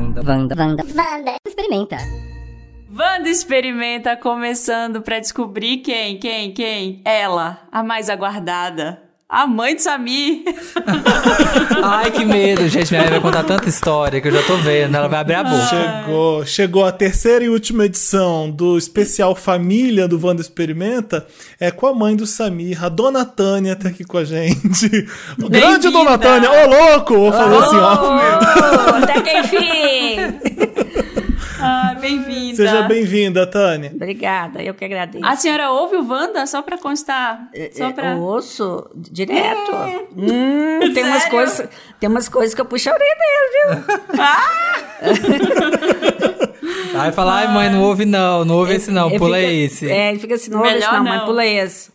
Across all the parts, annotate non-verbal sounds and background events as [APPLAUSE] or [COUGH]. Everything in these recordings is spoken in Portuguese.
Wanda, Wanda, Wanda, Wanda. Experimenta. Wanda experimenta começando pra descobrir quem, quem, quem? Ela, a mais aguardada. A mãe de Samir. [LAUGHS] Ai, que medo, gente. Minha mãe vai contar tanta história que eu já tô vendo. Ela vai abrir a boca. Chegou, chegou a terceira e última edição do especial Família do Wanda Experimenta. É com a mãe do Samir, a Dona Tânia tá aqui com a gente. O grande Dona Tânia, ô louco! Vou fazer assim, ó. Até que enfim! [LAUGHS] Ah, bem-vinda. Seja bem-vinda, Tânia. Obrigada, eu que agradeço. A senhora ouve o Wanda só pra constar? Só pra... Eu ouço direto. Hum, tem, umas coisas, tem umas coisas que eu puxo a orelha dele, viu? [LAUGHS] Aí fala, ai mãe, não ouve não, não ouve esse não, pula fica- esse. É, ele fica assim, não ouve esse Melhor não, mãe, não. pula esse.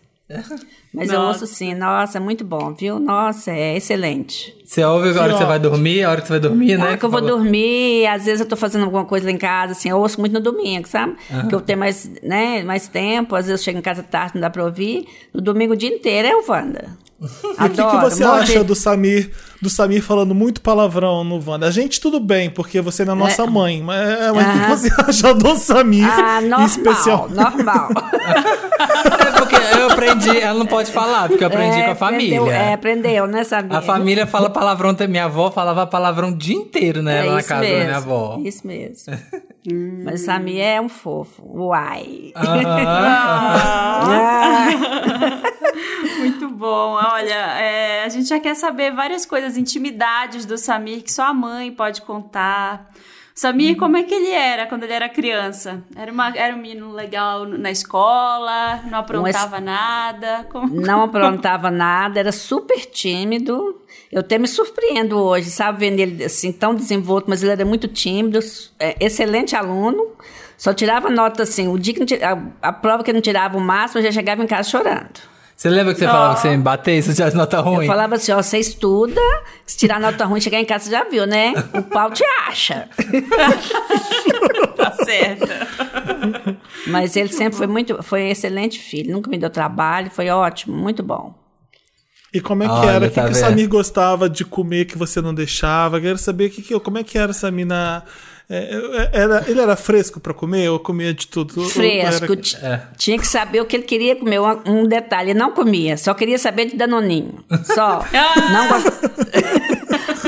Mas eu Nossa. ouço sim, nossa, é muito bom, viu? Nossa, é excelente. Você ouve a hora que você vai dormir, a hora que você vai dormir, Na né? hora que eu vou Falou. dormir, às vezes eu tô fazendo alguma coisa lá em casa, assim, eu ouço muito no domingo, sabe? Que eu tenho mais, né, mais tempo, às vezes eu chego em casa tarde, não dá pra ouvir. No domingo o dia inteiro é o Wanda. [LAUGHS] E o que, que você acha do Samir, do Samir falando muito palavrão no Wanda? A gente tudo bem, porque você não é nossa mãe, mas, é, o que Aham. você [LAUGHS] acha do Samir Ah, normal, especial? normal. [LAUGHS] É aprendi, ela não pode falar, porque eu aprendi É, com a família. Aprendeu, é, aprendeu, né, sabia? A família fala palavrão, até minha avó falava palavrão o dia inteiro, né? É na casa mesmo, da minha avó. Isso mesmo. [LAUGHS] Mas o Samir é um fofo. Uai. Aham. [LAUGHS] Muito bom. Olha, é, a gente já quer saber várias coisas, intimidades do Samir que só a mãe pode contar. Samir, como é que ele era quando ele era criança? Era, uma, era um menino legal na escola, não aprontava nada? Como- [LAUGHS] Não aprontava nada, era super tímido. Eu até me surpreendo hoje, sabe, vendo ele assim tão desenvolto, mas ele era muito tímido, é, excelente aluno. Só tirava nota assim, o dia que a, a prova que ele não tirava o máximo, eu já chegava em casa chorando. Você lembra que você falava que você ia me bater se eu tivesse nota ruim? Eu falava assim, ó, você estuda, se tirar nota ruim, chegar em casa, você já viu, né? O pau te acha. [LAUGHS] Tá certo. Mas ele sempre foi muito, foi excelente filho, nunca me deu trabalho, foi ótimo, muito bom. E como é que Olha, era? O que, tá que o? Samir gostava de comer que você não deixava? Quero saber que, que- como é que era Samir na. É, é, era, ele era fresco pra comer ou comia de tudo? Fresco, era- ti- É. tinha que saber o que ele queria comer. Um, um detalhe, ele não comia, só queria saber de danoninho. Só. [LAUGHS] não, gos-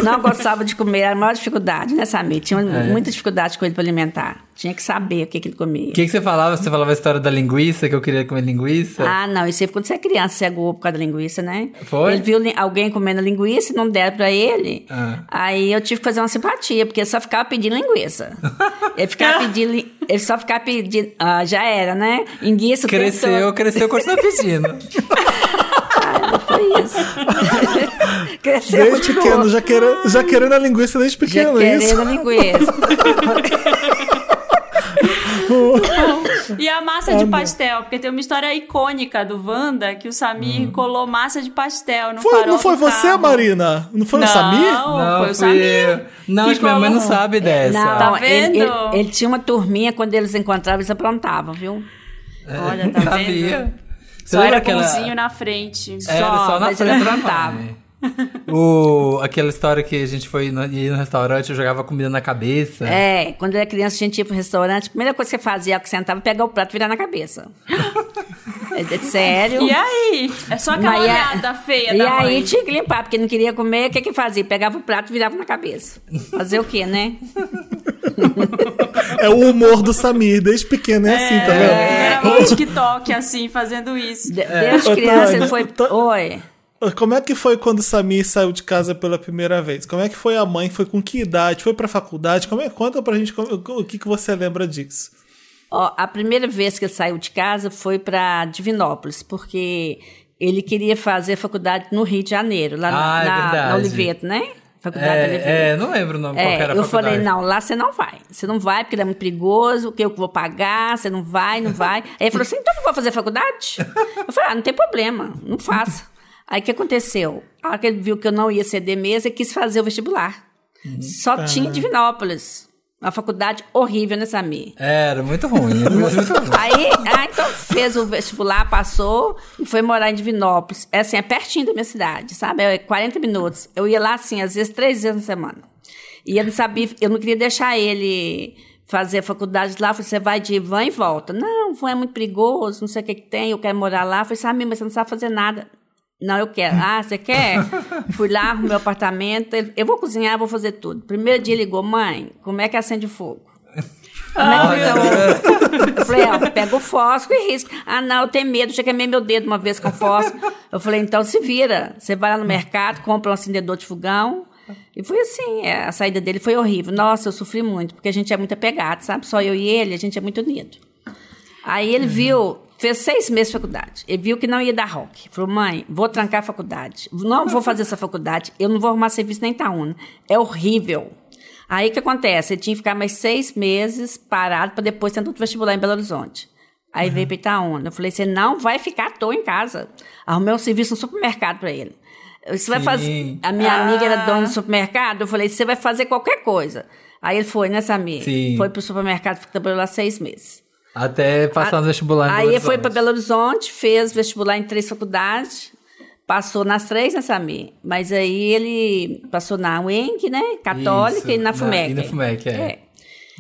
não gostava de comer, era a maior dificuldade, né, Samir? Tinha muita dificuldade com ele para alimentar. Tinha que saber o que, que ele comia. O que, que você falava? Você falava a história da linguiça, que eu queria comer linguiça? Ah, não, isso aí quando você é criança, você é por causa da linguiça, né? Foi? Ele viu alguém comendo linguiça e não deram pra ele. Ah. Aí eu tive que fazer uma simpatia, porque ele só ficava pedindo linguiça. [LAUGHS] ele ficava pedindo. Ele só ficava pedindo. Ah, já era, né? Linguiça cresceu, todo. cresceu, continua pedindo. [LAUGHS] Foi isso. [LAUGHS] Cresceu Desde continuou. pequeno, já querendo, já querendo a linguiça desde Já pequeno, é isso? querendo linguiça. [LAUGHS] E a massa de pastel? Porque tem uma história icônica do Wanda que o Samir colou massa de pastel no Foi, farol não foi do você, carro. Marina? Não foi o Samir? Não, foi o Samir. Não, acho que minha mãe não sabe dessa. Não, Tá ele, vendo? ele- ele tinha uma turminha, quando eles encontravam, eles aprontavam, viu? Olha, tá Sabia. vendo? Você Só lembra era aquela... bonzinho na frente. Era Só, só na frente mãe. O, aquela história que a gente foi no, ia no restaurante, eu jogava comida na cabeça. É, quando eu era criança, a gente ia pro restaurante, a primeira coisa que você fazia é que sentava, pegar o prato e virar na cabeça. [LAUGHS] é, é sério. E aí? É só aquela Mas e a- olhada feia E da aí mãe. tinha que limpar, porque não queria comer, o que que fazia? Pegava o prato e virava na cabeça. Fazer o quê, né? [LAUGHS] É o humor do Samir, desde pequeno é, assim, tá vendo? Era no TikTok, assim, fazendo isso. De- Desde Ô, criança ele foi... Oi. Como é que foi quando o Samir saiu de casa pela primeira vez? Como é que foi a mãe? Foi com que idade? Foi pra faculdade? Como é? Conta pra gente como- o que, que você lembra disso. Ó, a primeira vez que ele saiu de casa foi para Divinópolis, porque ele queria fazer faculdade no Rio de Janeiro, lá na, Ah, é na, verdade. na Oliveto, né? Faculdade da Oliveto. É, é, não lembro o nome, qual que É, era a eu faculdade. falei, não, lá você não vai. Você não vai, porque ele é muito perigoso, que eu que vou pagar, você não vai, não vai. [LAUGHS] Aí ele falou assim, então não vou fazer faculdade? Eu falei, ah, não tem problema, não faça. Aí o que aconteceu? A hora que ele viu que eu não ia ceder mesa, ele quis fazer o vestibular. Uhum. Só tinha Divinópolis. Uma faculdade horrível, né, Samir? Era muito ruim. era muito ruim. [LAUGHS] Aí, ah, então fez o vestibular, passou e foi morar em Divinópolis. É assim, é pertinho da minha cidade, sabe? É 40 minutos. Eu ia lá, assim, às vezes três vezes na semana. E eu não sabia, eu não queria deixar ele fazer a faculdade lá. Eu falei, você vai de van e volta. Não, van é muito perigoso, não sei o que, que tem, eu quero morar lá. Eu falei, sabe, mas você não sabe fazer nada. Não, eu quero. Ah, você quer? [LAUGHS] Fui lá, arrumei meu apartamento. Ele, Eu vou cozinhar, vou fazer tudo. Primeiro dia ligou, mãe, como é que acende fogo? Como é que então? Eu falei, ó, pega o fósforo e risca. Ah, não, eu tenho medo, já queimei meu dedo uma vez com fósforo. Eu falei, então se vira. Você vai lá no mercado, compra um acendedor de fogão. E foi assim, é, a saída dele foi horrível. Nossa, eu sofri muito, porque a gente é muito apegado, sabe? Só eu e ele, a gente é muito unido. Aí ele viu, fez seis meses de faculdade. Ele viu que não ia dar rock. Falou, mãe, vou trancar a faculdade. Não vou fazer essa faculdade, eu não vou arrumar serviço nem Itaúna. É horrível. Aí o que acontece? Ele tinha que ficar mais seis meses parado para depois tentar outro vestibular em Belo Horizonte. Aí veio para Itaúna. Eu falei, você não vai ficar à toa em casa. Arrumei um serviço no supermercado para ele. Você vai Sim. fazer. A minha amiga era dona do supermercado. Eu falei, você vai fazer qualquer coisa. Aí ele foi, né, Samir? Sim. Foi pro supermercado, trabalhou lá seis meses. Até passar no vestibular. em Aí Belo foi para Belo Horizonte, fez vestibular em três faculdades, passou nas três, né, Samir? Mas aí ele passou na UENG, né? Católica Isso, e na na- FUMEC. e na FUMEC, é.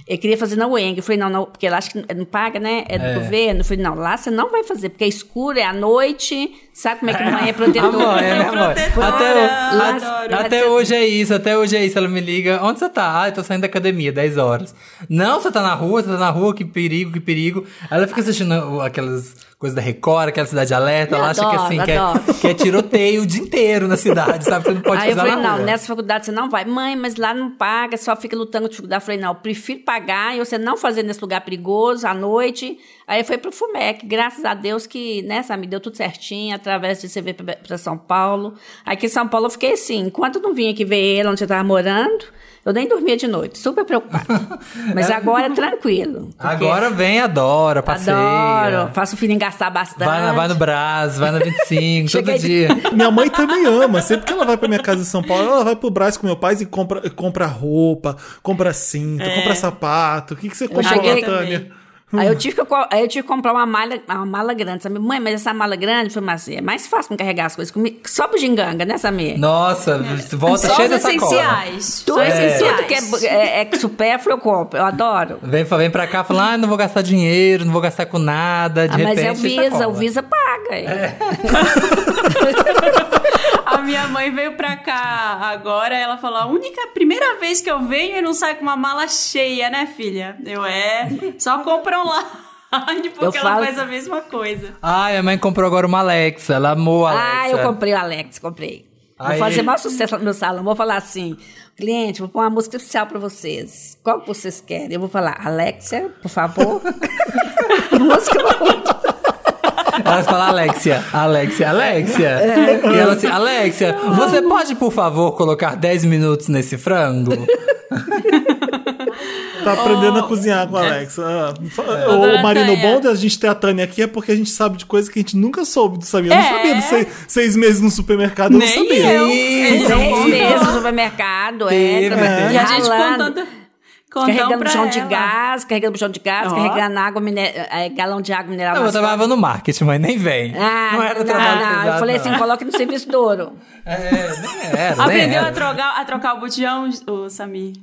Ele queria fazer na UENG. Eu falei, não, não, porque lá acho que não paga, né? É do É. governo. Eu falei, não, lá você não vai fazer, porque é escuro, é à noite. Sabe como é que mãe é A protetora? mãe, né, mãe? protetora, Até, adoro. até hoje é isso, até hoje é isso. Ela me liga, onde você tá? Ah, eu tô saindo da academia, 10 horas. Não, você tá na rua, você tá na rua, que perigo, que perigo. Ela fica assistindo aquelas coisas da Record, aquela cidade alerta, Eu ela acha que adoro, assim, que é, adoro. que é tiroteio o dia inteiro na cidade, sabe? Você não pode Aí eu falei, não, rua. nessa faculdade você não vai. Mãe, mas lá não paga, só fica lutando com dificuldade. Eu falei, não, eu prefiro pagar e você não fazer nesse lugar perigoso, à noite. Aí foi pro FUMEC, graças a Deus que, né, me deu tudo certinho, através de você vir pra, pra São Paulo. Aqui em São Paulo eu fiquei assim, enquanto eu não vim aqui ver ele onde eu tava morando, eu nem dormia de noite, super preocupada. [LAUGHS] Mas agora é tranquilo. Agora vem, adora, passeia. Adoro, faço o filhinho gastar bastante. Vai, na- vai no Brás, vai na 25, todo Cheguei- dia. [LAUGHS] Minha mãe também ama. Sempre que ela vai pra minha casa em São Paulo, ela vai pro Brás com meu pai e compra, compra roupa, compra cinto, compra sapato. O que, que você comprou lá, Tânia? Aí eu, tive que, aí eu tive que comprar uma mala, uma mala grande, sabe? Mãe, mas essa mala grande, eu falei, mas é mais fácil me carregar as coisas comigo. Só pro ginganga, né, Samir? Nossa, volta Só cheia de sacola. essenciais. Tudo, Só essenciais. tudo que é, é, é supérfluo eu compro, eu adoro. Vem, vem pra cá falando, ah, não vou gastar dinheiro, não vou gastar com nada, de Ah, mas repente... é o Visa, sacola. o Visa paga. é. [LAUGHS] Minha mãe veio pra cá agora, ela falou: a única, primeira vez que eu venho e não saio com uma mala cheia, né, filha? Eu é. Só compram lá. Porque Eu ela falo- faz a mesma coisa. Ah, minha mãe comprou agora uma Alexa, ela amou a Alexa. Ah, eu comprei o Alex, comprei. Vou fazer maior sucesso no meu salão. Vou falar assim, cliente, vou pôr uma música especial pra vocês. Qual que vocês querem? Eu vou falar, Alexia, por favor. [LAUGHS] música Ela fala Alexia, Alexia, Alexia. É. E ela assim, Alexia, você pode, por favor, colocar 10 minutos nesse frango? [LAUGHS] Tá aprendendo a cozinhar com a Alexa. Ah, Ô, O dona Marino, o Tânia. bom de a gente ter a Tânia aqui é porque a gente sabe de coisas que a gente nunca soube do Samir. Eu não É. sabia dos seis, seis meses no supermercado, eu não Nem sabia. eu. Sim, Seis sim. meses no supermercado, Teve, é. teve. E a gente contando. Contando Carregando bujão de gás, carregando bujão de gás, Ó. carregando água, mine- eh, galão de água mineral. Não, eu trabalhava no marketing, mas nem vem. Ah, não era não, trabalho não. pesado, Eu falei não. assim, coloque no serviço do ouro. É, nem era, nem Aprendeu era. a trocar, a trocar o botijão, o Samir?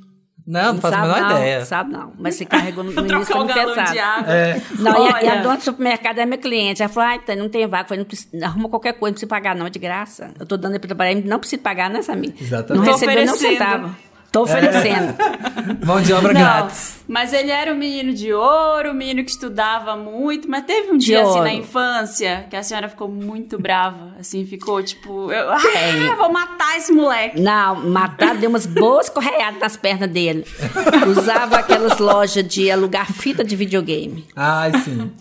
Não, não faço a menor não, ideia. Sabe não, mas você carregou no, no [LAUGHS] início foi pesado. de água. É. Não, e a, e a Olha. dona do supermercado é minha cliente. Ela falou, ai, Tânia, não tem vaga. Eu falei, não precisa, arruma qualquer coisa, não precisa pagar não, é de graça. Eu tô dando ele pra trabalhar, não precisa pagar, né, Samir? Exatamente. Não recebeu nem um oferecendo. centavo. Tô oferecendo. [LAUGHS] Mão de obra Não, grátis. mas ele era um menino de ouro, um menino que estudava muito, mas teve um De dia assim ouro. na infância que a senhora ficou muito brava, assim, ficou tipo, eu, ah, vou matar esse moleque. Não, matar, deu umas boas correiadas nas pernas dele. Usava aquelas lojas de alugar fita de videogame. Ai, sim.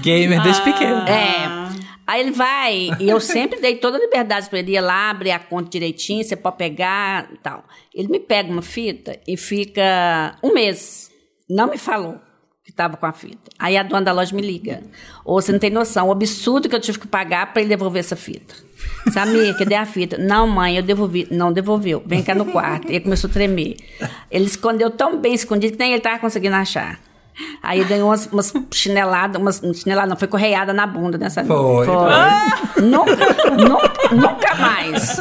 Gamer desde pequeno. É. Aí ele vai, e eu sempre dei toda a liberdade pra ele ir lá, abrir a conta direitinho, você pode pegar e tal. Ele me pega uma fita e fica um mês. Não me falou que estava com a fita. Aí a dona da loja me liga. Ou você não tem noção, o absurdo que eu tive que pagar para ele devolver essa fita. Samir, cadê a fita? Não, mãe, eu devolvi. Não devolveu. Vem cá no quarto. Ele começou a tremer. Ele escondeu tão bem escondido que nem ele estava conseguindo achar. Aí ganhou umas, umas chineladas, umas chineladas, não, foi correiada na bunda, né, Samir? Foi. Nunca, nunca, nunca mais.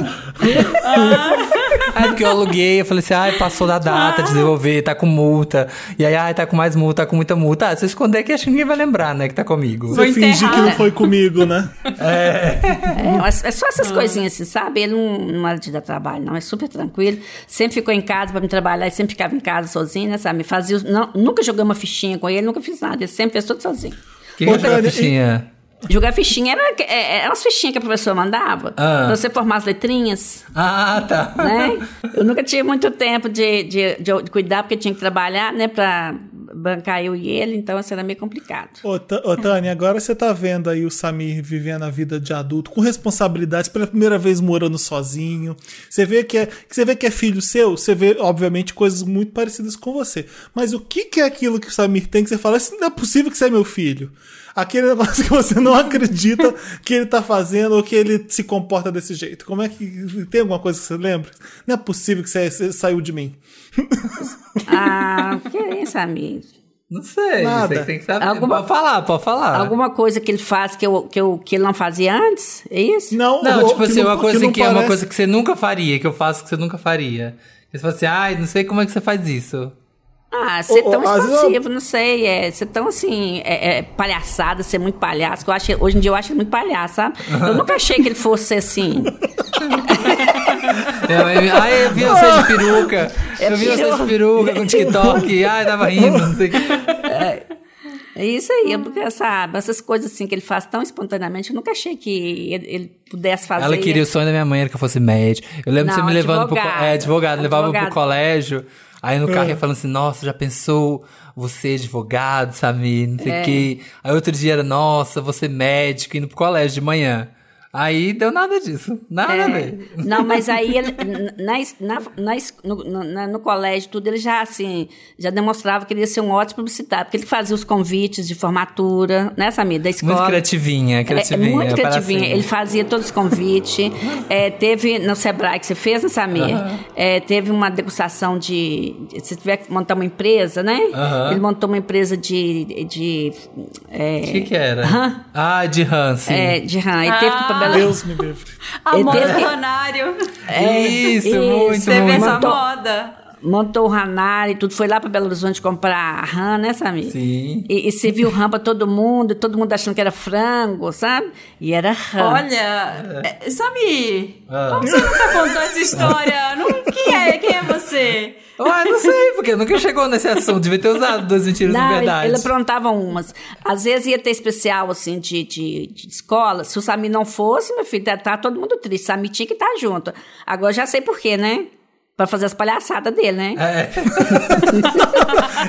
[LAUGHS] Aí porque eu aluguei, eu falei assim, ai, passou da data de devolver, tá com multa. E aí, ai, tá com mais multa, tá com muita multa. Ah, se eu esconder aqui, acho que ninguém vai lembrar, né, que tá comigo. Vou Você fingir que não foi comigo, né? [LAUGHS] É, mas é só Ah. essas coisinhas assim, sabe? Ele não, não era de dar trabalho, não. É super tranquilo. Sempre ficou em casa pra me trabalhar. Ele sempre ficava em casa sozinho, né, sabe? Fazia, não, nunca joguei uma fichinha com ele, nunca fiz nada. Ele sempre fez tudo sozinho. Quem Ô, que joga Tânia, e- fichinha? Jogar fichinha era, é, era umas fichinhas que a professora mandava. Ah. Pra você formar as letrinhas. Ah, tá. né? Eu nunca tive muito tempo de, de, de- de cuidar, porque tinha que trabalhar, né, pra bancar eu e ele, então isso era meio complicado. Ô, ô, Tânia, agora você tá vendo aí o Samir vivendo a vida de adulto, com responsabilidades, pela primeira vez morando sozinho. Você vê que é, você vê que é filho seu, você vê, obviamente, coisas muito parecidas com você. Mas o que, que é aquilo que o Samir tem que você fala, isso não é possível que você é meu filho? Aquele negócio [LAUGHS] que você não acredita que ele tá fazendo ou que ele se comporta desse jeito. Como é que. Tem alguma coisa que você lembra? Não é possível que você, você saiu de mim. [LAUGHS] Ah, que é isso, amigo? Não sei, Nada. você que tem que saber. Alguma- Pode falar, pode falar. Alguma coisa que ele faz que, eu, que, eu, que ele não fazia antes? É isso? Não, Não, ou tipo que assim, não- uma coisa que, não é uma coisa que você nunca faria, que eu faço que você nunca faria. Você fala assim, ai, não sei como é que você faz isso. Ah, ser ô, tão vezes expansivo, não sei. É, ser tão assim, é, é, palhaçada, ser muito palhaço. que Eu acho, hoje em dia eu acho ele muito palhaço, sabe? Eu nunca achei que ele fosse ser assim. Eu, eu, ai, eu vi você de peruca. É eu vi você de peruca. com TikTok. Ai, tava rindo, não sei o que. É isso aí, porque sabe, essas coisas assim que ele faz tão espontaneamente, eu nunca achei que ele, ele pudesse fazer. Ela queria o sonho da minha mãe era que eu fosse médico. Eu lembro de você Não, me levando pro, advogado. é, advogado, me levava pro Advogado. colégio. Aí no carro ia falando assim, nossa, já pensou você advogado, sabe? Não sei o É. quê. Aí outro dia era, nossa, você médico, indo pro colégio de manhã. Aí deu nada disso. Nada a É, ver. não, mas aí [LAUGHS] ele, na, na, na no, no, no colégio, tudo, ele já assim, já demonstrava que ele ia ser um ótimo publicitário, porque ele fazia os convites de formatura, né, Samir, da escola. Muito criativinha, É, criativinha. É, muito criativinha. Ele fazia todos os convites. [LAUGHS] É, teve no Sebrae que você fez, né, Samir? É, teve uma degustação de. Se tiver que montar uma empresa, né? Aham. Ele montou uma empresa de. de é, O que que era? Rã. Ah, de Han, sim. é, de rã. E teve Ah. pra Belo Deus me livre. A Ele moda teve- Ronário. isso, isso, muito, Teve muito. essa Mandou- moda. montou o Ranari e tudo. Foi lá pra Belo Horizonte comprar a rã, né, Samir? Sim. E, e serviu rã pra todo mundo, todo mundo achando que era frango, sabe? E era rã. Olha, é, Samir, Ah. como você nunca contou essa história? [LAUGHS] Não, quem é? Quem é você? Ué, não sei, porque nunca chegou nesse assunto. Devia ter usado duas mentiras Não, de ele, verdade. ele aprontava umas. Às vezes ia ter especial, assim, de, de, de escola. Se o Sami não fosse, meu filho, tá, tá todo mundo triste. Sami tinha que estar junto. Agora já sei por quê, né? Pra fazer as palhaçadas dele, né? É.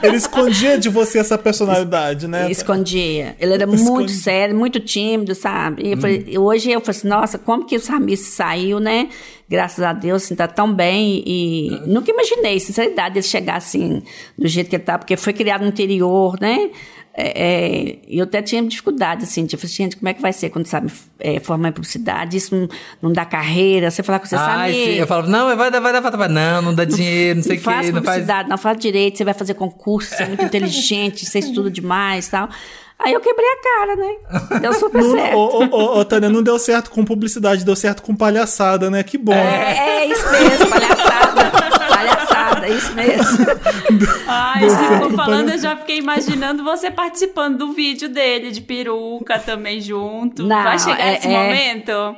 [LAUGHS] Ele escondia de você essa personalidade, né? Escondia. Ele era muito sério, muito tímido, sabe? E eu falei- e hoje eu falei assim, nossa, como que o Samir saiu, né? Graças a Deus, assim, tá tão bem. E nunca imaginei, sinceridade, ele chegar assim, do jeito que ele tá, porque foi criado no interior, né? É, é, e eu até tinha dificuldade, assim, falar, gente, como é que vai ser quando sabe é, formar em publicidade? Isso não, não dá carreira, você falar com você, Ai, Samir, sim. Eu falava, não, vai dar, vai dar, vai dar. Não, não dá dinheiro, não sei o não faz. Não faz. publicidade, não faz direito, você vai fazer concurso, você é muito inteligente, você estuda demais e tal. Aí eu quebrei a cara, né? Deu super Não, certo. ô, ô, Tânia, não deu certo com publicidade, deu certo com palhaçada, né? Que bom. É, é isso mesmo, palhaçada. palhaçada, é isso mesmo. Ai, você ficou falando, eu já fiquei imaginando você participando do vídeo dele, de peruca também junto. Não, vai chegar é- esse é- momento?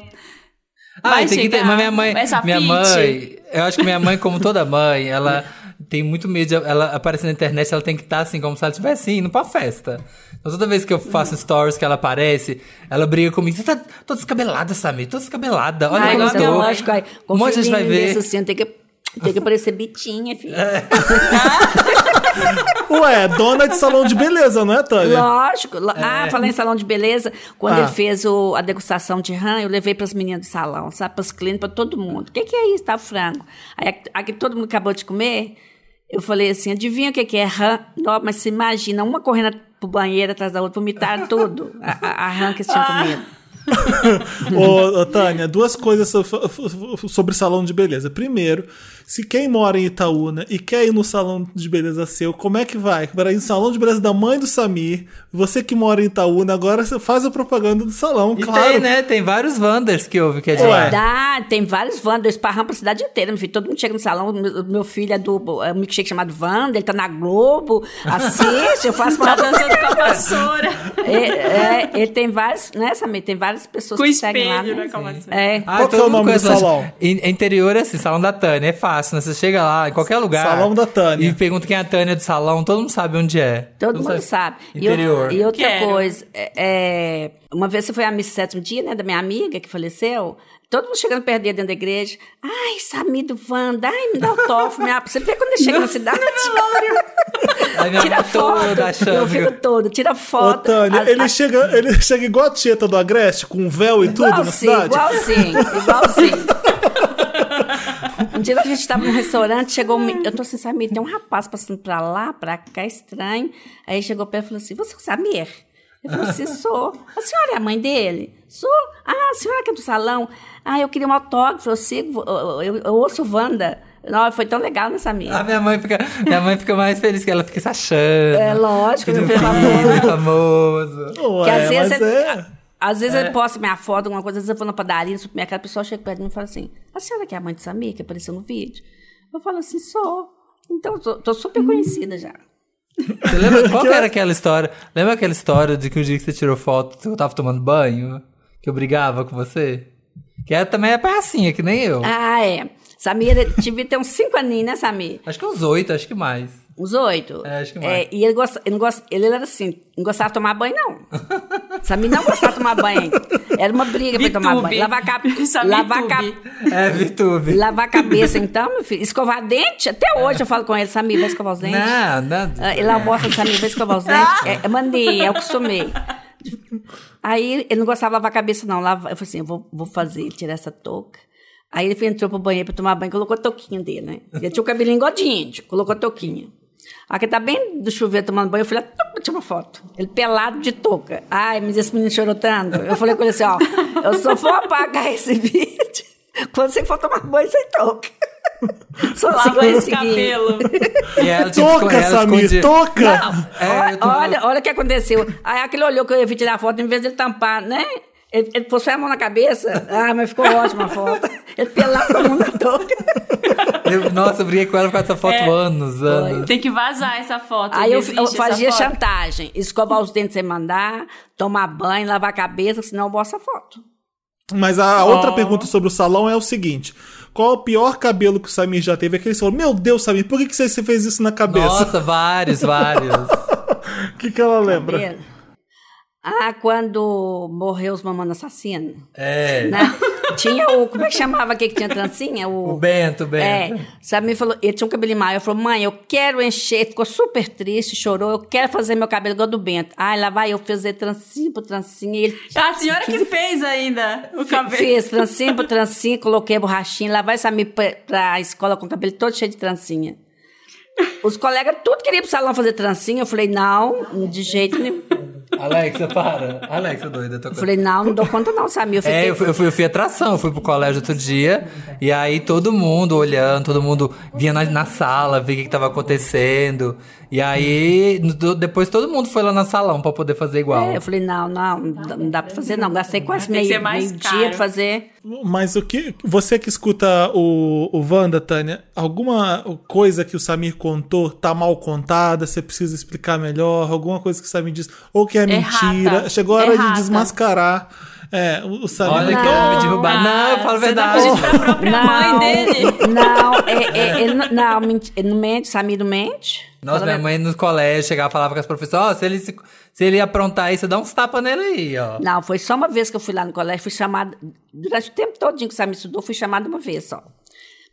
Ah, tem que ter. Mas minha mãe. minha fit? mãe. Eu acho que minha mãe, como toda mãe, ela tem muito medo de ela aparecer na internet, ela tem que estar assim, como se ela estivesse indo pra festa. Então toda vez que eu faço stories que ela aparece, ela briga comigo. Você tá toda descabelada, Samir, toda descabelada. Olha Ah, como eu minha tô. Lógico, Um monte de gente vai ver. assim, tem que, tem que parecer bitinha, [LAUGHS] filho. Ué, dona de salão de beleza, não é, Tânia? Lógico. lo- Ah, falando em salão de beleza, quando Ah. ele fez o- a degustação de rã, eu levei para as meninas do salão, sabe? Para as clientes, para todo mundo. O que, que é isso? Tá frango. Aí aqui- todo mundo acabou de comer. Eu falei assim: adivinha o que, que é rã? Não, mas você imagina, uma correndo pro banheiro atrás da outra, vomitaram tudo. A, a, a rã que eles tinham comido. [LAUGHS] ô, ô, Tânia, duas coisas so- sobre salão de beleza. Primeiro, se quem mora em Itaúna e quer ir no salão de beleza seu, como é que vai? Para ir no salão de beleza da mãe do Samir, você que mora em Itaúna, agora você faz a propaganda do salão, E claro. tem, né? Tem vários Wanders que houve que é de Ué. lá. Dá, tem vários Wanda, eu esparramo pra cidade inteira, meu filho. Todo mundo chega no salão, meu, meu filho é do é um milkshake chamado Wanda, ele tá na Globo, assiste, eu faço Tá uma... dançando com a vassoura. É, é, ele tem vários, né, Samir? Tem várias pessoas Com que seguem lá. espelho, né? né? É. Ah, Qual que é o nome do salão? In- Interior é assim, salão da Tânia. É fácil, né? Você chega lá, em qualquer lugar. Salão da Tânia. E pergunta quem é a Tânia do salão, todo mundo sabe onde é. Todo mundo sabe. E outra- Interior. E, outra Quero. coisa, é, é, uma vez você foi a missa sétimo dia, né, da minha amiga que faleceu, todo mundo chegando perto dele dentro da igreja. Ai, Samir do Wanda, ai, me dá autógrafo. minha... Você vê quando ele chega na cidade, [LAUGHS] Aí minha tira foto. achando que- filho todo, tira Ô, foto. Tânia, As- ele, as- chega, ele chega igual a Tieta do Agreste, com um véu e tudo na cidade? igualzinho, igualzinho. Dia a gente estava num restaurante, chegou um. Eu tô assim, Samir, tem um rapaz passando pra lá, pra cá, estranho. Aí chegou perto e falou assim: Você é o Samir? Eu falei assim: Sou. A senhora é a mãe dele? Sou. Ah, a senhora que é do salão? Ah, eu queria um autógrafo, eu sigo, eu, eu, eu ouço Wanda. Não, foi tão legal, né, Samir? A minha mãe fica, minha mãe fica mais feliz que ela fica se achando. É lógico, meu um filho filho famoso. Ué, Que às vezes, você- é... às vezes eu posto minha foto, alguma coisa, às vezes eu vou na padaria, no supermercado, a pessoa chega perto de mim e fala assim: A senhora que é a mãe de Samir, que apareceu no vídeo? Eu falo assim: sou. Então, tô, tô super conhecida já. Você lembra [LAUGHS] qual que era aquela história? Lembra aquela história de que o dia que você tirou foto, que eu tava tomando banho? Que eu brigava com você? Que ela também é palhacinha, que nem eu. Ah, é. Samir devia ter uns cinco aninhos, né, Samir? Acho que uns oito, acho que mais. Uns oito. É, acho que mais. e ele, gosta, ele, não gosta, ele era assim, não gostava de tomar banho, não. [LAUGHS] Samir não gostava de tomar banho. Era uma briga pra tomar banho. Lavar a cabeça. Samir Lavar, a Tube. ca- É, Vitube. lavar a cabeça, então, meu filho. Escovar dente, até hoje eu falo com ele, Samir, vai escovar os dentes. Não, não. Ah, Ele almoça de Samir, vai escovar os dentes. [LAUGHS] É, é mandei, é o acostumei. Aí ele não gostava de lavar a cabeça, não. Lava, eu falei assim: eu vou, vou fazer, tirar essa touca. Aí ele entrou pro banheiro pra tomar banho, colocou a touquinha dele, né? Ele tinha o cabelinho igual de índio, colocou a touquinha. Aí que tá bem do chuveiro tomando banho, eu falei, ah, tinha uma foto. Ele pelado de touca. Ai, mas esse menino chorou tanto. Eu falei com ele assim, ó, eu só vou apagar esse [LAUGHS] vídeo quando você for tomar banho sem touca. [LAUGHS] Só Lava esse cabelo. E ela, tipo, Toca, ela Samir, escondia- toca! É, olha, tô- olha, olha o que aconteceu. Aí aquele olhou que eu ia vir tirar a foto, em vez dele tampar, né? Ele, ele pôs a mão na cabeça. Ah, mas ficou ótima a foto. Ele com a mão na touca. eu- nossa, eu briguei com ela por causa dessa foto É. anos, anos. Tem que vazar essa foto. Aí eu, eu essa fazia chantagem. Escovar os dentes sem mandar, tomar banho, lavar a cabeça, senão eu mostro a foto. Mas a outra Oh. pergunta sobre o salão é o seguinte: qual o pior cabelo que o Samir já teve? Aquele que falou: Meu Deus, Samir, por que, que você você fez isso na cabeça? Nossa, vários, vários. [LAUGHS] O que, que ela lembra? Cabelo. Ah, quando morreu os mamães assassinos. É. Né? tinha o. Como é que chamava aquele que tinha trancinha? O Bento, o Bento. É, sabe, me falou, ele tinha um cabelinho maior, falou, mãe, eu quero encher, ficou super triste, chorou, eu quero fazer meu cabelo igual do Bento. Ai, lá vai eu fazer trancinha por trancinha, ele A senhora que fez ainda o cabelo. fez trancinha por trancinha, coloquei a borrachinha, lá vai Samir pra, pra escola com o cabelo todo cheio de trancinha. Os colegas tudo queriam pro salão fazer trancinha, eu falei, não, de jeito nenhum. Alexa, para. Alexa, doida. Tô... Eu falei, não, não dou conta não, Samir. Eu fiquei, É, eu fui, eu, fui, eu fui atração, eu fui pro colégio outro dia, e aí todo mundo olhando, todo mundo vinha na, na sala, ver o que, que tava acontecendo. E aí, depois todo mundo foi lá na salão pra poder fazer igual. É, eu falei, não, não, não dá- pra fazer não, gastei quase ser meio, mais meio dia pra fazer. Mas o que. Você que escuta o, o Wanda, Tânia, alguma coisa que o Samir contou tá mal contada? Você precisa explicar melhor? Alguma coisa que o Samir diz? Ou que é mentira? Errata. Chegou a hora de Errata. desmascarar é, o, Samir. Olha que Não. me derrubar. Não, eu falo a Você verdade. presente pra própria mãe dele. Não, é, é, ele, não- não, menti- ele não mente, Samir não mente. Nossa, Fala minha mãe no colégio chegava e falava com as professoras, ó, se ele, se, se ele aprontar aí, você dá uns tapas nele aí, ó. Não, foi só uma vez que eu fui lá no colégio, fui chamada. Durante o tempo todo que o Samir estudou, fui chamada uma vez só.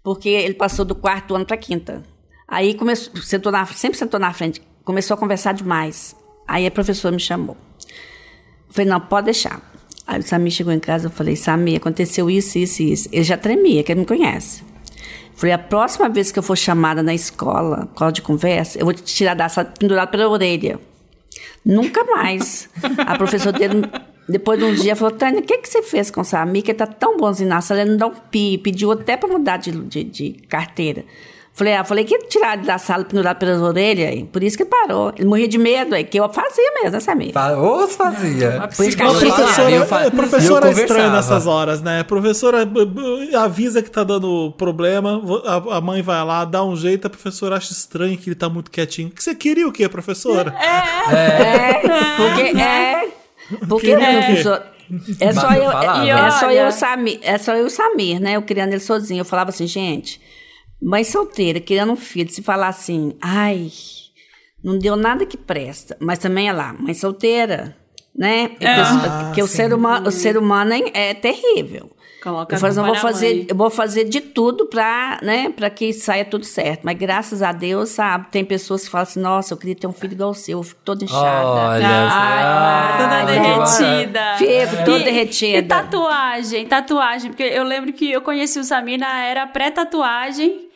Porque ele passou do quarto ano para quinta. Aí começou, sentou na, sempre sentou na frente, começou a conversar demais. Aí a professora me chamou. Eu falei, não, pode deixar. Aí o Samir chegou em casa, eu falei, Samir, aconteceu isso, isso e isso. Ele já tremia, que ele me conhece. Falei, a próxima vez que eu for chamada na escola, cola de conversa, eu vou te tirar da sala pendurado pela orelha. Nunca mais. A professora dele Depois de um dia, falou, Tânia, o que, que você fez com o Samir? Que ele tá tão bonzinho na sala, ele não dá um pi, pediu até pra mudar de, de, de carteira. Falei, ah, falei que tirar ele da sala, pendurar pelas orelhas, aí. por isso que parou. Ele morria de medo, aí, que eu fazia mesmo, né, Samir? Fa- Os fazia. Por isso que A professora, eu fa- professora eu é estranha nessas horas, né? A professora avisa que tá dando problema, a, a mãe vai lá, dá um jeito, a professora acha estranho que ele tá muito quietinho. Que você queria o quê, professora? É, porque é. Porque o o quê? professor. É só, eu, falava. é, só eu Samir, é só eu e o Samir, né? Eu criando ele sozinho. Eu falava assim, gente, mãe solteira, criando um filho, se falar assim, ai, não deu nada que presta. Mas também é lá, mãe solteira, né? É pessoa- porque o ser, humano, o ser humano é, é terrível. Coloca eu falei, a assim, eu vou fazer, eu vou fazer de tudo pra, né, pra que saia tudo certo. Mas graças a Deus, sabe, tem pessoas que falam assim, nossa, eu queria ter um filho igual o seu, eu fico toda inchada. Olha, Ah, toda ai, derretida. Fico toda E- derretida. E tatuagem, tatuagem. Porque eu lembro que eu conheci o Samir na era pré-tatuagem.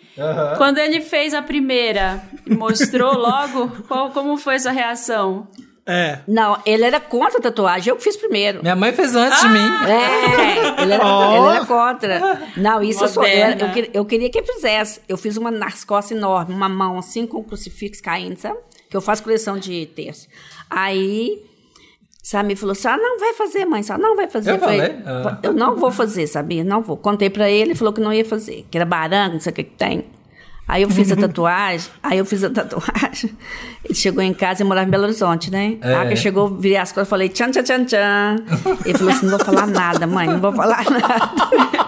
Quando ele fez a primeira, mostrou [LAUGHS] logo, qual, como foi sua reação? É. Não, ele era contra a tatuagem, eu que fiz primeiro. Minha mãe fez antes de mim. É, ele era, Ó. ele era contra. Não, isso eu, sou, eu, Moderna. eu, queria- eu queria que ele fizesse. Eu fiz uma nas costas enorme, uma mão assim com o crucifixo caindo, sabe? Que eu faço coleção de terço. Aí, Samir falou assim: ah, não vai fazer, mãe. Só não vai fazer. Eu falei, falei? Ah. Eu não vou fazer, sabia? Não vou. Contei pra ele, ele falou que não ia fazer, que era baranga, não sei o que que tem. Aí eu fiz a [LAUGHS] tatuagem, aí eu fiz a tatuagem. Ele chegou em casa e morava em Belo Horizonte, né? É. A hora que ele chegou, virei as costas e falei, tchan, tchan, tchan, tchan. Ele falou assim, não vou falar nada, mãe, não vou falar [LAUGHS] nada.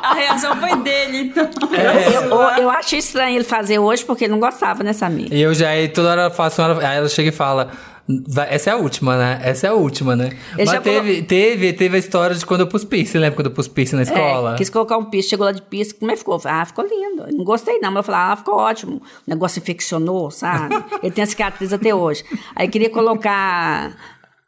A reação foi dele, então. Eu, eu, eu achei estranho ele fazer hoje, porque ele não gostava, né, Samir? E eu já aí toda hora faço uma. Aí ela chega e fala. "Vai- Essa é a última, né? Essa é a última, né? Ele Mas teve, falou- teve, teve a história de quando eu pus piercing. Lembra quando eu pus piercing na escola? É, quis colocar um piso, chegou lá de piso, como é que ficou? Ah, ficou lindo. Eu Não gostei não, mas eu falei, ah, ficou ótimo. O negócio infeccionou, sabe? [LAUGHS] Ele tem a cicatriz até hoje. Aí queria colocar...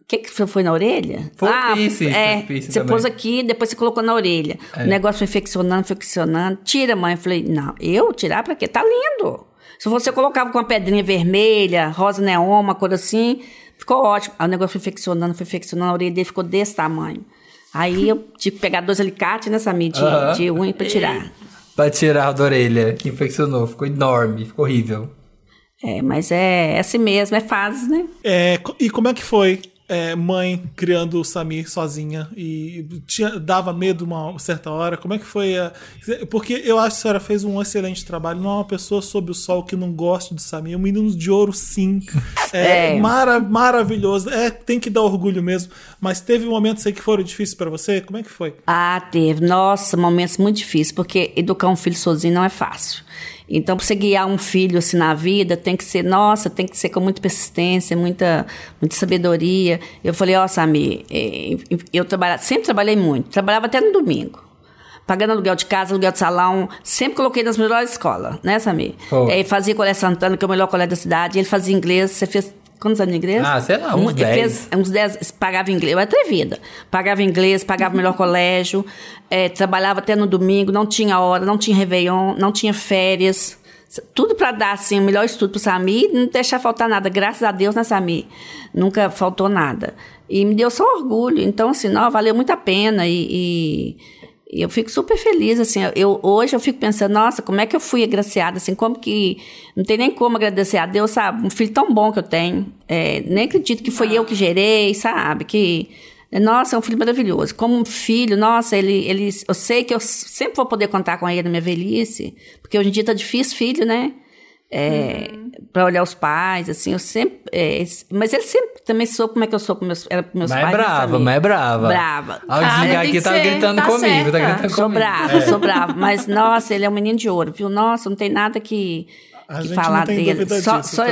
O que que foi na orelha? Foi ah, piercing, é, piercing você também. pôs aqui, depois você colocou na orelha. O negócio foi infeccionando, infeccionando. Tira, mãe. Eu falei, não, eu tirar pra quê? Tá lindo. Se você colocava com uma pedrinha vermelha, rosa neon, uma cor assim, ficou ótimo. Aí o negócio foi infeccionando, foi infeccionando, a orelha dele ficou desse tamanho. Aí eu tive que pegar dois alicates nessa mídia Aham. de unha pra tirar. Pra tirar da orelha, que infeccionou. Ficou enorme, ficou horrível. É, mas é, é assim mesmo, é fase, né? É, e como é que foi é, mãe criando o Samir sozinha? E tinha, dava medo uma certa hora? Como é que foi? a- porque eu acho que a senhora fez um excelente trabalho. Não é uma pessoa sob o sol que não gosta do Samir. Um menino de ouro, sim. É, É. mara- maravilhoso. É, tem que dar orgulho mesmo. Mas teve momentos aí que foram difíceis pra você? Como é que foi? Ah, teve. Nossa, momentos muito difíceis, porque educar um filho sozinho não é fácil. Então, para você guiar um filho assim na vida, tem que ser, nossa, tem que ser com muita persistência, muita, muita sabedoria. Eu falei, ó, Samir, eh, eu trabalhava, sempre trabalhei muito, trabalhava até no domingo. Pagando aluguel de casa, aluguel de salão, sempre coloquei nas melhores escolas, né, Samir? Oh. Eh, fazia Colégio Santana, que é o melhor colégio da cidade, ele fazia inglês, você fez quantos anos de inglês? Ah, sei lá, uns ele 10. fez uns 10, pagava inglês, eu era atrevida. Pagava inglês, pagava o melhor colégio, eh, trabalhava até no domingo, não tinha hora, não tinha Réveillon, não tinha férias. Tudo para dar, assim, o melhor estudo pro Samir e não deixar faltar nada. Graças a Deus, né, Samir? Nunca faltou nada. E me deu só orgulho. Então, assim, não, valeu muito a pena e- e eu fico super feliz, assim, eu, hoje eu fico pensando, nossa, como é que eu fui agraciada, assim, como que, não tem nem como agradecer a Deus, sabe, um filho tão bom que eu tenho, É, nem acredito que foi eu que gerei, sabe, que, nossa, é um filho maravilhoso, como um filho, nossa, ele, ele, eu sei que eu sempre vou poder contar com ele na minha velhice, porque hoje em dia tá difícil filho, né, é, para olhar os pais, assim, eu sempre. é, mas ele sempre também soube como é que eu sou com meus, era com meus Mas é pais. né, brava, Samir? mas é brava. Brava. Ao Ah, desligar tem aqui, que tá ser, gritando tá comigo, tá certa. gritando Sou comigo. brava, sou brava. Mas, nossa, ele é um menino de ouro, viu? Nossa, não tem nada que, A que gente falar não tem dele. Só, disso, só.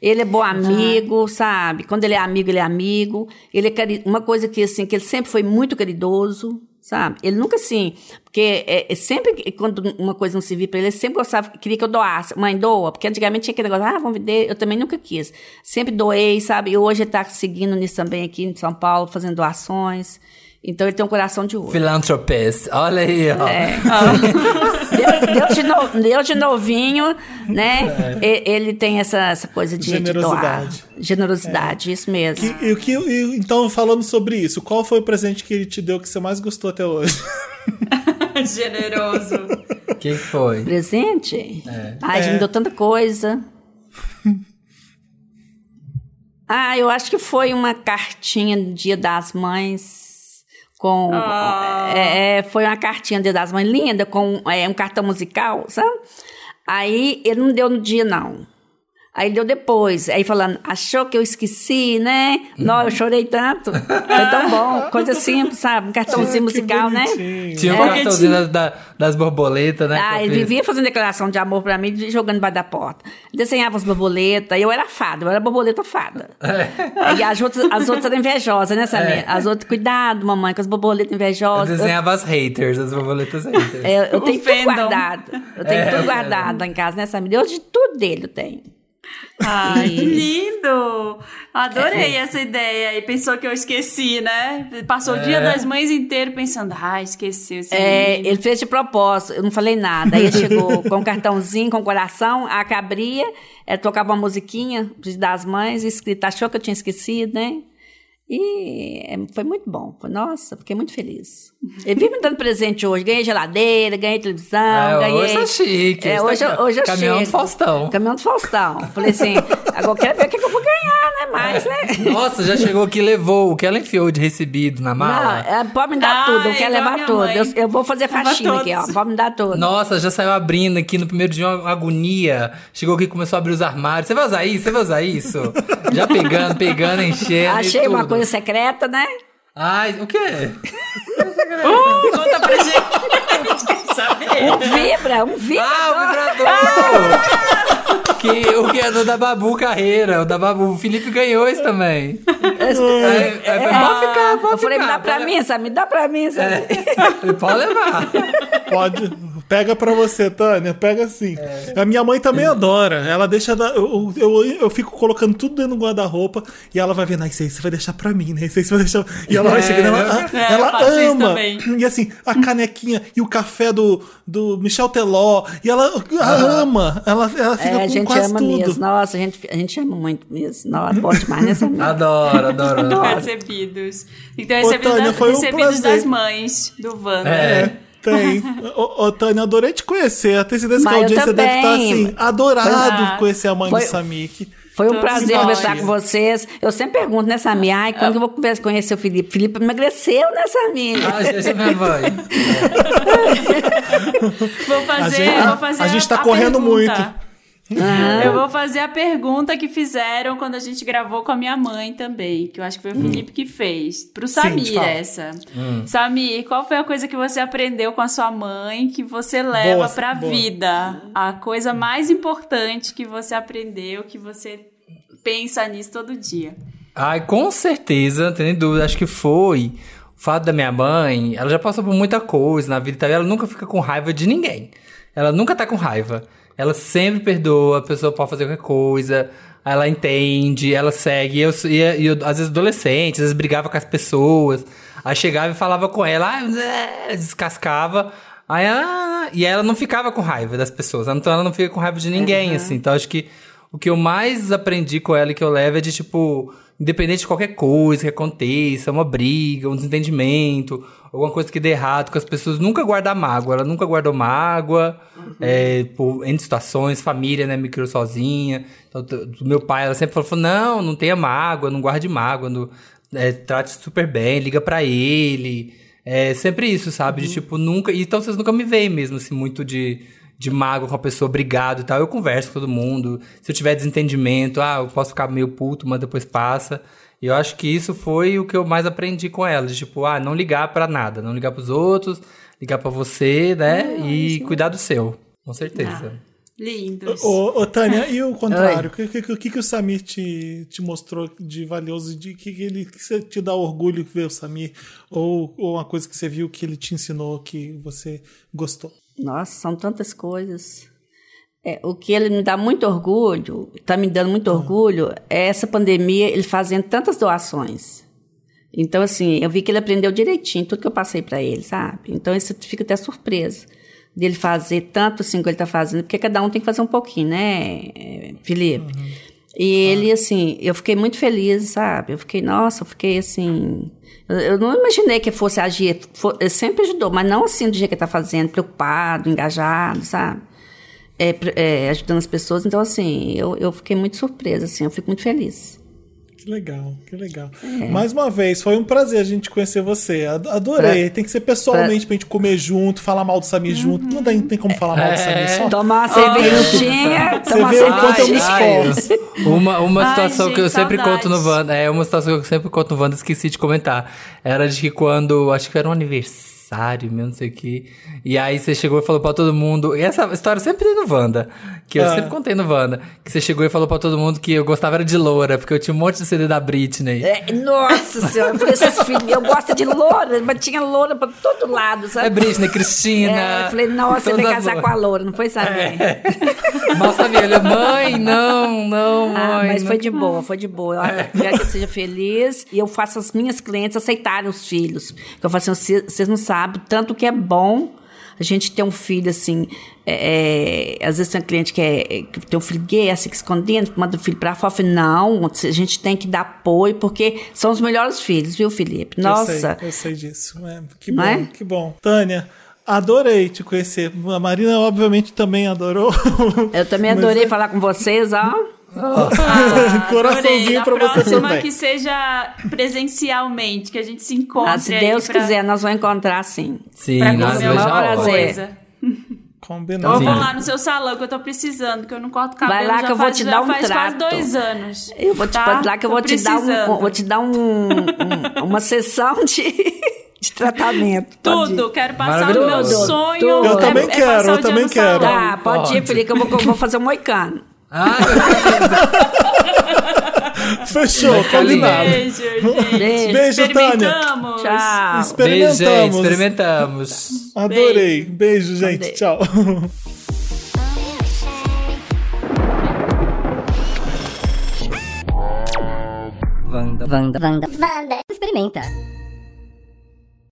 Ele é bom amigo, sabe? Quando ele é amigo, ele é amigo. Ele é cari... Uma coisa que, assim, que ele sempre foi muito caridoso, sabe? Ele nunca, assim... Porque é, é sempre quando uma coisa não servia pra ele, ele sempre gostava, queria que eu doasse. Mãe, doa. Porque antigamente tinha aquele negócio, ah, vamos vender. Eu também nunca quis. Sempre doei, sabe? E hoje ele tá seguindo nisso também aqui em São Paulo, fazendo doações. Então ele tem um coração de ouro. Philanthropist. Olha aí, ó. É. Deus, [LAUGHS] Deus de no- Deus de novinho, né? E- Ele tem essa, essa coisa de de Generosidade. doar. Generosidade, isso mesmo. E, e o que, e, então, falando sobre isso, qual foi o presente que ele te deu que você mais gostou até hoje? [LAUGHS] Generoso. O que que foi? Presente? Ai, É. me deu tanta coisa. [LAUGHS] ah, eu acho que foi uma cartinha do Dia das Mães. Com. Ah. É, é, foi uma cartinha Dia das Mães linda, com é, um cartão musical, sabe? Aí ele não deu no dia, não. Aí deu depois. Aí falando, achou que eu esqueci, né? Não, eu chorei tanto. Foi tão bom. Coisa simples, sabe? Um cartãozinho musical, né? Tinha um Porque cartãozinho da- das borboletas, né? Ah, eu ele vivia fazendo declaração de amor pra mim, jogando debaixo da porta. Desenhava as borboletas, eu era fada, eu era borboleta fada. E as outras, as outras eram invejosas, né, Samir? As outras, cuidado, mamãe, com as borboletas Eu invejosas. Eu, desenhava as haters, as borboletas haters. é, eu tenho O tudo fandom. guardado. Eu tenho É, tudo guardado lá em casa, né, Samir? Hoje tudo dele eu tenho. Ai, que [LAUGHS] lindo! Adorei essa ideia. E pensou que eu esqueci, né? Passou o dia das mães inteiro pensando, ah, esqueceu É, menino." ele fez de propósito, eu não falei nada. Aí ele chegou [LAUGHS] com um cartãozinho, com coração, a cabria, é, tocava uma musiquinha das mães, escrita, achou que eu tinha esquecido, né? E é, foi muito bom. Nossa, fiquei muito feliz. Ele vive me dando presente hoje. Ganhei geladeira, ganhei televisão, É, ganhei. hoje tá chique, É, hoje tá hoje eu caminhão do chego. Faustão. Caminhão do Faustão. Falei assim, agora quero ver o que, que eu vou ganhar, né? Mais, né? [LAUGHS] Nossa, já chegou aqui e levou o que ela enfiou de recebido na Não, mala. é, pode me dar Ah, tudo, eu quero levar tudo. Eu, eu vou fazer Leva faxina aqui, ó. Pode me dar tudo. Nossa, já saiu abrindo aqui no primeiro dia uma agonia. Chegou aqui e começou a abrir os armários. Você vai usar isso? Você vai usar isso? já pegando, pegando, enchendo. e Achei uma coisa secreta, né? Ai, o quê? [LAUGHS] Conta pra gente. [LAUGHS] Saber. Um vibra, um vibra. Ah, o vibrador! [LAUGHS] que, o que é do da Babu Carreira. O da Babu. O Felipe ganhou esse também. É, é, pode ficar, pode eu falei, me ficar, dá pra pode- mim, sabe? Me dá pra mim, sabe? Pode levar. Pode. Pega pra você, Tânia. Pega assim. A minha mãe também adora. Ela deixa. Da, eu, eu, eu fico colocando tudo dentro do guarda-roupa e ela vai vendo. Ah, isso aí você vai deixar pra mim, né? Isso aí você vai deixar. E ela vai É, chegando. Ela, É, eu ela isso ama. também. E assim, a canequinha e o café do, do Michel Teló. E ela, ela ama. Ela, ela fica É, a com gente quase ama tudo. mesmo. Nossa, a gente, a gente ama muito mesmo. Nossa, bom demais, né, Samir? Adoro, adoro. adoro. Recebidos. Então, Ô, recebidos, Tânia, da- foi um recebidos prazer. das mães do Wanda. É. Tem. Ô, ô, Tânia, adorei te conhecer. A certeza que a audiência deve estar assim, adorado conhecer a mãe Foi- do Samik. Foi um Tô prazer simpática. conversar com vocês. Eu sempre pergunto, né, Samir? Ai, quando que eu vou conversar- conhecer o Felipe? Felipe emagreceu, né, Samir? Ah, essa é minha mãe. Vou fazer, gente- vou fazer a gente tá a correndo pergunta. muito. Eu vou fazer a pergunta que fizeram quando a gente gravou com a minha mãe também, que eu acho que foi o Felipe que fez. Pro Samir fala. essa. Samir, qual foi a coisa que você aprendeu com a sua mãe que você leva Boa, pra boa. vida? A coisa mais importante que você aprendeu, que você pensa nisso todo dia. Ai, com certeza, não tem nem dúvida. Acho que foi o fato da minha mãe. Ela já passou por muita coisa na vida e Ela nunca fica com raiva de ninguém. Ela nunca tá com raiva. Ela sempre perdoa, a pessoa pode fazer qualquer coisa. Ela entende, ela segue. E eu, e eu- às vezes, adolescente, às vezes brigava com as pessoas. Aí chegava e falava com ela, ah, descascava. Aí, ah, e ela não ficava com raiva das pessoas. Então ela não fica com raiva de ninguém, assim. Então acho que o que eu mais aprendi com ela e que eu levo é de, tipo, independente de qualquer coisa que aconteça, uma briga, um desentendimento, alguma coisa que dê errado com as pessoas, nunca guardar mágoa. Ela nunca guardou mágoa, é, por situações, família, né, me criou sozinha. Então, do meu pai, ela sempre falou, não, não tenha mágoa, não guarde mágoa, não, é, trate super bem, liga pra ele. É sempre isso, sabe? De tipo, nunca. Então vocês nunca me veem mesmo, assim, muito de, de mágoa com a pessoa, obrigado e tal. Eu converso com todo mundo. Se eu tiver desentendimento, ah, eu posso ficar meio puto, mas depois passa. E eu acho que isso foi o que eu mais aprendi com ela. De tipo, ah, não ligar pra nada, não ligar pros outros, ligar pra você, né? e cuidar do seu. Com certeza. Lindos. Ô, ô, Tânia, e o [LAUGHS] contrário? O que, que, que, que o Samir te, te mostrou de valioso? De que, que ele que você te dá orgulho ver o Samir? Ou, ou uma coisa que você viu que ele te ensinou que você gostou? Nossa, são tantas coisas. É, o que ele me dá muito orgulho, está me dando muito orgulho, é essa pandemia, ele fazendo tantas doações. Então, assim, eu vi que ele aprendeu direitinho tudo que eu passei para ele, sabe? Então, isso fica até surpresa dele fazer tanto assim que ele tá fazendo, porque cada um tem que fazer um pouquinho, né, Felipe? Uhum. E ele, assim, eu fiquei muito feliz, sabe? Eu fiquei, nossa, eu fiquei assim. Eu não imaginei que fosse agir. Sempre ajudou, mas não assim do jeito que ele tá fazendo, preocupado, engajado, sabe? É, é, ajudando as pessoas. Então, assim, eu, eu fiquei muito surpresa, assim, eu fico muito feliz. Que legal, que legal. É. Mais uma vez, foi um prazer a gente conhecer você. Adorei. Pra... Tem que ser pessoalmente pra... pra gente comer junto, falar mal do Samir uhum. junto. Não, dá, não tem como falar mal do Samir. É. Só... Tomar cervejinha. Você vê o quanto eu me esforço. Uma, uma situação ai, gente, que eu sempre conto no Wanda. É uma situação que eu sempre conto no Wanda, esqueci de comentar. Era de que quando. Acho que era um aniversário aniversário, meu não sei o que. E aí você chegou e falou pra todo mundo. E essa história sempre tem no Wanda. Que eu ah. sempre contei no Wanda. Que você chegou e falou pra todo mundo que eu gostava era de loura, porque eu tinha um monte de CD da Britney. É, nossa senhora, eu esses [LAUGHS] filhos, eu gosto de loura, mas tinha loura pra todo lado, sabe? É Britney, Cristina. É, eu falei, nossa, você vai casar com a loura, não foi saber. É. Mal sabia, ele, mãe, não, não, ah, mãe. mas não. foi de boa, foi de boa. Eu é. quero que seja feliz. E eu faço as minhas clientes aceitarem os filhos. Eu falo assim, vocês não sabem tanto que é bom a gente ter um filho assim. É, é, às vezes tem um cliente que, é, que tem um filho gay, assim, que escondendo, manda o filho pra fora. Não, a gente tem que dar apoio, porque são os melhores filhos, viu, Felipe? Nossa. Eu sei, eu sei disso. É, que bom, é? que bom. Tânia. Adorei te conhecer. A Marina, obviamente, também adorou. Eu também [LAUGHS] adorei falar com vocês, ó. Ah, [LAUGHS] Coraçãozinho pra você também. que seja presencialmente, que a gente se encontre. Ah, se Deus pra... quiser, nós vamos encontrar sim. Sim, pra comer uma prazer. Combinado. Eu vou lá no seu salão que eu tô precisando, que eu não corto cabelo. Vai lá que eu vou te dar um faz trato. quase dois anos. Eu vou te tá? lá que eu vou te dar um, vou te dar um, um uma sessão de de tratamento. Tudo, quero passar o meu sonho. Eu é, também é quero, eu também quero. Tá, pode, pode ir, Felipe, eu vou, vou fazer um moicano. Ah, Fechou, combinado. Beijo, gente. Beijo, Beijo Tânia. Tchau. Experimentamos. Beijo, gente, experimentamos. Adorei. Beijo, gente. Tchau. Vanda, Vanda, Vanda, Vanda. Experimenta.